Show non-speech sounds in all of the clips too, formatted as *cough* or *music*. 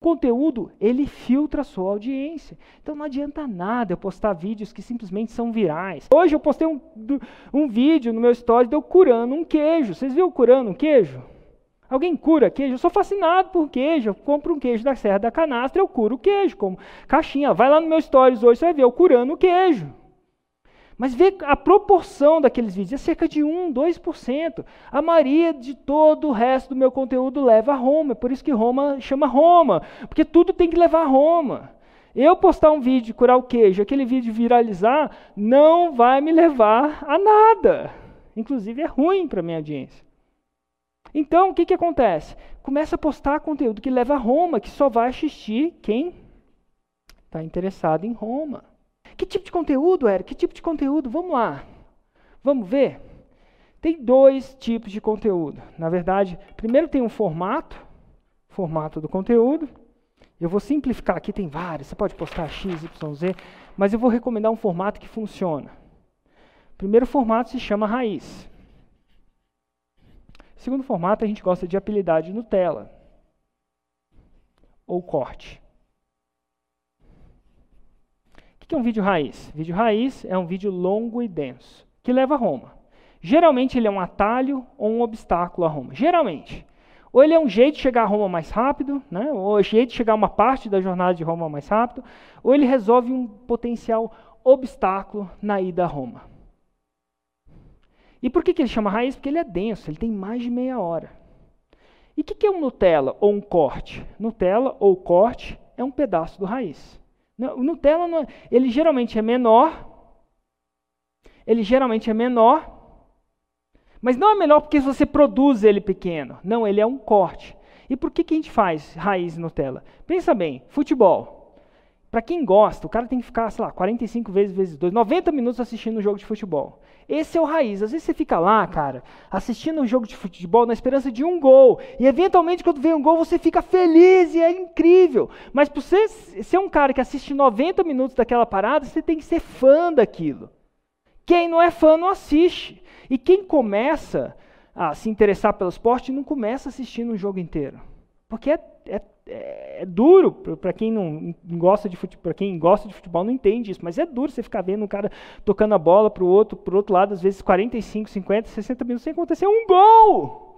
conteúdo, ele filtra a sua audiência. Então não adianta nada eu postar vídeos que simplesmente são virais. Hoje eu postei um, um vídeo no meu story de eu curando um queijo. Vocês viram curando um queijo? Alguém cura queijo? Eu sou fascinado por queijo. Eu compro um queijo da Serra da Canastra, eu curo o queijo, como caixinha. Vai lá no meu stories hoje, você vai ver eu curando o queijo. Mas vê a proporção daqueles vídeos, é cerca de 1, 2%. A maioria de todo o resto do meu conteúdo leva a Roma. É por isso que Roma chama Roma, porque tudo tem que levar a Roma. Eu postar um vídeo, curar o queijo, aquele vídeo viralizar, não vai me levar a nada. Inclusive é ruim para minha audiência. Então, o que, que acontece? Começa a postar conteúdo que leva a Roma, que só vai assistir quem está interessado em Roma. Que tipo de conteúdo, Eric? Que tipo de conteúdo? Vamos lá. Vamos ver? Tem dois tipos de conteúdo. Na verdade, primeiro tem um formato, formato do conteúdo. Eu vou simplificar aqui, tem vários. Você pode postar X, Y, Z, mas eu vou recomendar um formato que funciona. O primeiro formato se chama raiz. O segundo formato a gente gosta de apelidade Nutella ou corte que é um vídeo raiz? Vídeo raiz é um vídeo longo e denso, que leva a Roma. Geralmente ele é um atalho ou um obstáculo a Roma. Geralmente. Ou ele é um jeito de chegar a Roma mais rápido, né? ou um jeito de chegar a uma parte da jornada de Roma mais rápido, ou ele resolve um potencial obstáculo na ida a Roma. E por que, que ele chama raiz? Porque ele é denso, ele tem mais de meia hora. E o que, que é um Nutella ou um corte? Nutella ou corte é um pedaço do raiz. O Nutella, não, é, ele geralmente é menor. Ele geralmente é menor. Mas não é menor porque você produz ele pequeno. Não, ele é um corte. E por que, que a gente faz raiz Nutella? Pensa bem, futebol. Para quem gosta, o cara tem que ficar, sei lá, 45 vezes vezes 2, 90 minutos assistindo um jogo de futebol. Esse é o raiz. Às vezes você fica lá, cara, assistindo um jogo de futebol na esperança de um gol. E eventualmente, quando vem um gol, você fica feliz e é incrível. Mas para você ser um cara que assiste 90 minutos daquela parada, você tem que ser fã daquilo. Quem não é fã não assiste. E quem começa a se interessar pelo esporte não começa assistindo um jogo inteiro. Porque é, é é, é duro para quem não gosta de futebol, para quem gosta de futebol não entende isso, mas é duro você ficar vendo um cara tocando a bola para o outro, pro outro lado, às vezes 45, 50, 60 minutos sem acontecer um gol.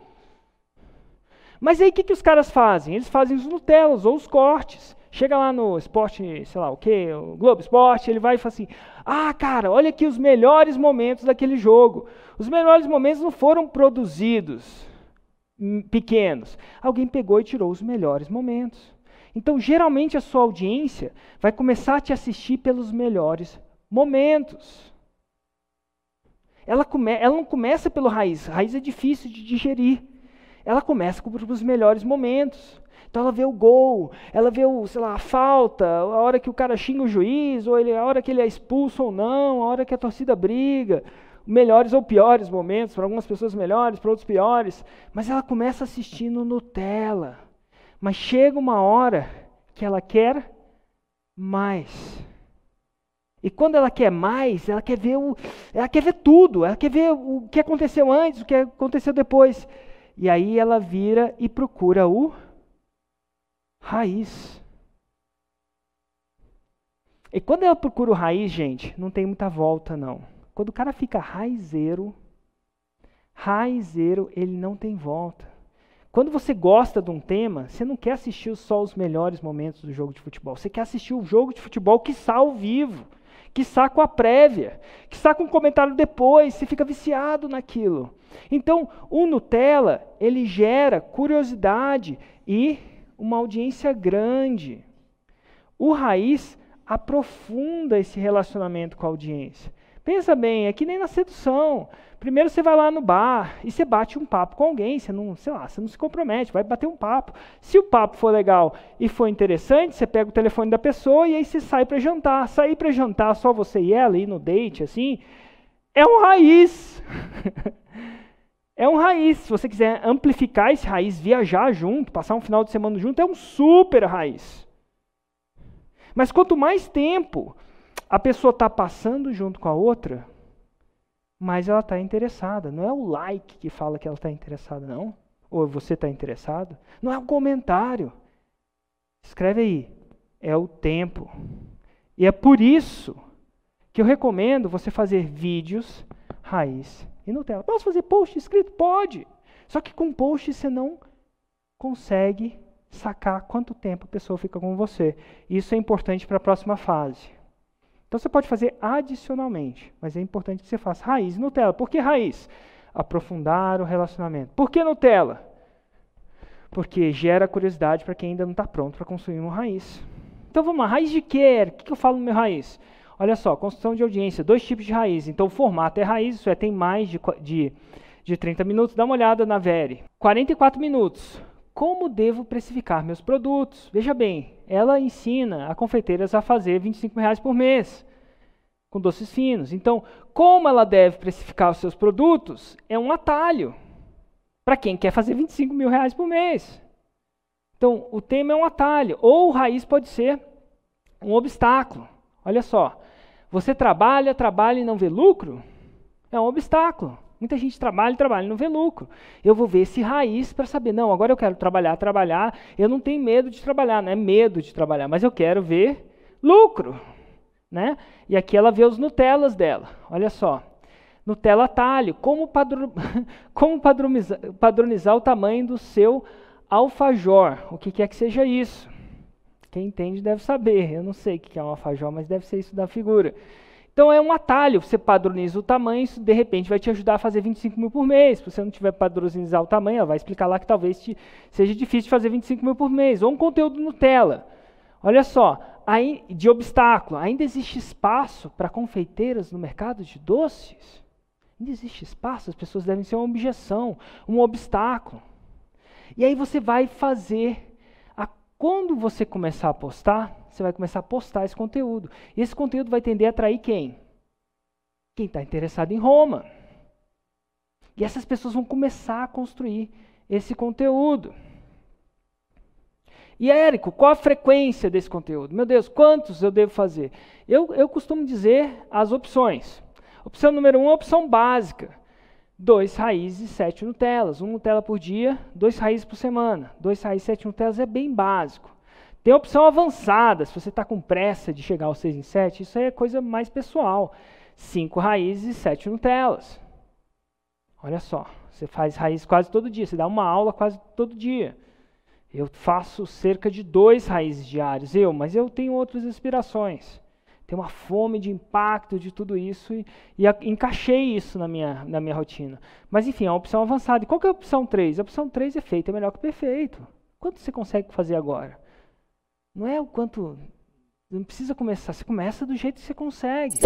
Mas aí o que, que os caras fazem? Eles fazem os Nutellas ou os cortes. Chega lá no esporte, sei lá o que, o Globo Esporte, ele vai e fala assim: Ah, cara, olha aqui os melhores momentos daquele jogo. Os melhores momentos não foram produzidos pequenos. Alguém pegou e tirou os melhores momentos. Então, geralmente, a sua audiência vai começar a te assistir pelos melhores momentos. Ela, come, ela não começa pelo raiz. Raiz é difícil de digerir. Ela começa os melhores momentos. Então ela vê o gol, ela vê o, sei lá, a falta, a hora que o cara xinga o juiz, ou ele, a hora que ele é expulso ou não, a hora que a torcida briga, melhores ou piores momentos, para algumas pessoas melhores, para outros piores, mas ela começa assistindo Nutella. Mas chega uma hora que ela quer mais. E quando ela quer mais, ela quer ver o, ela quer ver tudo, ela quer ver o que aconteceu antes, o que aconteceu depois. E aí ela vira e procura o raiz. E quando ela procura o raiz, gente, não tem muita volta não. Quando o cara fica raizeiro, raizeiro, ele não tem volta. Quando você gosta de um tema, você não quer assistir só os melhores momentos do jogo de futebol. Você quer assistir o jogo de futebol que está ao vivo, que está com a prévia, que está com um comentário depois. Você fica viciado naquilo. Então, o Nutella, ele gera curiosidade e uma audiência grande. O Raiz aprofunda esse relacionamento com a audiência. Pensa bem, é que nem na sedução. Primeiro você vai lá no bar e você bate um papo com alguém, você não, sei lá, você não se compromete, vai bater um papo. Se o papo for legal e for interessante, você pega o telefone da pessoa e aí você sai para jantar. Sair para jantar só você e ela ir no date assim, é um raiz. *laughs* é um raiz. Se você quiser amplificar esse raiz, viajar junto, passar um final de semana junto, é um super raiz. Mas quanto mais tempo a pessoa está passando junto com a outra, mas ela está interessada. Não é o like que fala que ela está interessada, não. Ou você está interessado. Não é o comentário. Escreve aí. É o tempo. E é por isso que eu recomendo você fazer vídeos raiz e Nutella. Posso fazer post escrito? Pode. Só que com post você não consegue sacar quanto tempo a pessoa fica com você. Isso é importante para a próxima fase. Então você pode fazer adicionalmente, mas é importante que você faça raiz Nutella. Por que raiz? Aprofundar o relacionamento. Por que Nutella? Porque gera curiosidade para quem ainda não está pronto para construir uma raiz. Então vamos lá, raiz de quê? O que eu falo no meu raiz? Olha só, construção de audiência, dois tipos de raiz. Então o formato é raiz, isso é, tem mais de, de, de 30 minutos. Dá uma olhada na Vere. 44 minutos. Como devo precificar meus produtos? Veja bem, ela ensina a confeiteiras a fazer 25 reais por mês com doces finos. Então, como ela deve precificar os seus produtos é um atalho para quem quer fazer 25 mil reais por mês. Então, o tema é um atalho, ou raiz pode ser um obstáculo. Olha só, você trabalha, trabalha e não vê lucro? É um obstáculo. Muita gente trabalha, trabalha e não vê lucro. Eu vou ver esse raiz para saber, não, agora eu quero trabalhar, trabalhar. Eu não tenho medo de trabalhar, não é medo de trabalhar, mas eu quero ver lucro. Né? E aqui ela vê os Nutellas dela. Olha só. Nutella talho. Como, *laughs* como padronizar, padronizar o tamanho do seu alfajor? O que quer que seja isso? Quem entende deve saber. Eu não sei o que é um alfajor, mas deve ser isso da figura. Então é um atalho, você padroniza o tamanho, isso de repente vai te ajudar a fazer 25 mil por mês. Se você não tiver padronizar o tamanho, ela vai explicar lá que talvez te, seja difícil fazer 25 mil por mês. Ou um conteúdo Nutella. Olha só, aí, de obstáculo, ainda existe espaço para confeiteiras no mercado de doces? Ainda existe espaço, as pessoas devem ser uma objeção, um obstáculo. E aí você vai fazer, quando você começar a postar, você vai começar a postar esse conteúdo. E esse conteúdo vai tender a atrair quem? Quem está interessado em Roma. E essas pessoas vão começar a construir esse conteúdo. E Érico, qual a frequência desse conteúdo? Meu Deus, quantos eu devo fazer? Eu, eu costumo dizer as opções. Opção número um, opção básica. Dois raízes e sete Nutellas. Um Nutella por dia, dois raízes por semana. Dois raízes e sete Nutellas é bem básico. Tem a opção avançada, se você está com pressa de chegar aos seis em sete, isso é coisa mais pessoal. Cinco raízes e sete Nutellas. Olha só, você faz raiz quase todo dia, você dá uma aula quase todo dia. Eu faço cerca de dois raízes diários, eu, mas eu tenho outras inspirações. Tenho uma fome de impacto de tudo isso e, e a, encaixei isso na minha, na minha rotina. Mas enfim, é uma opção avançada. E qual que é a opção 3? A opção 3 é feita é melhor que perfeito. Quanto você consegue fazer agora? Não é o quanto. Não precisa começar, você começa do jeito que você consegue.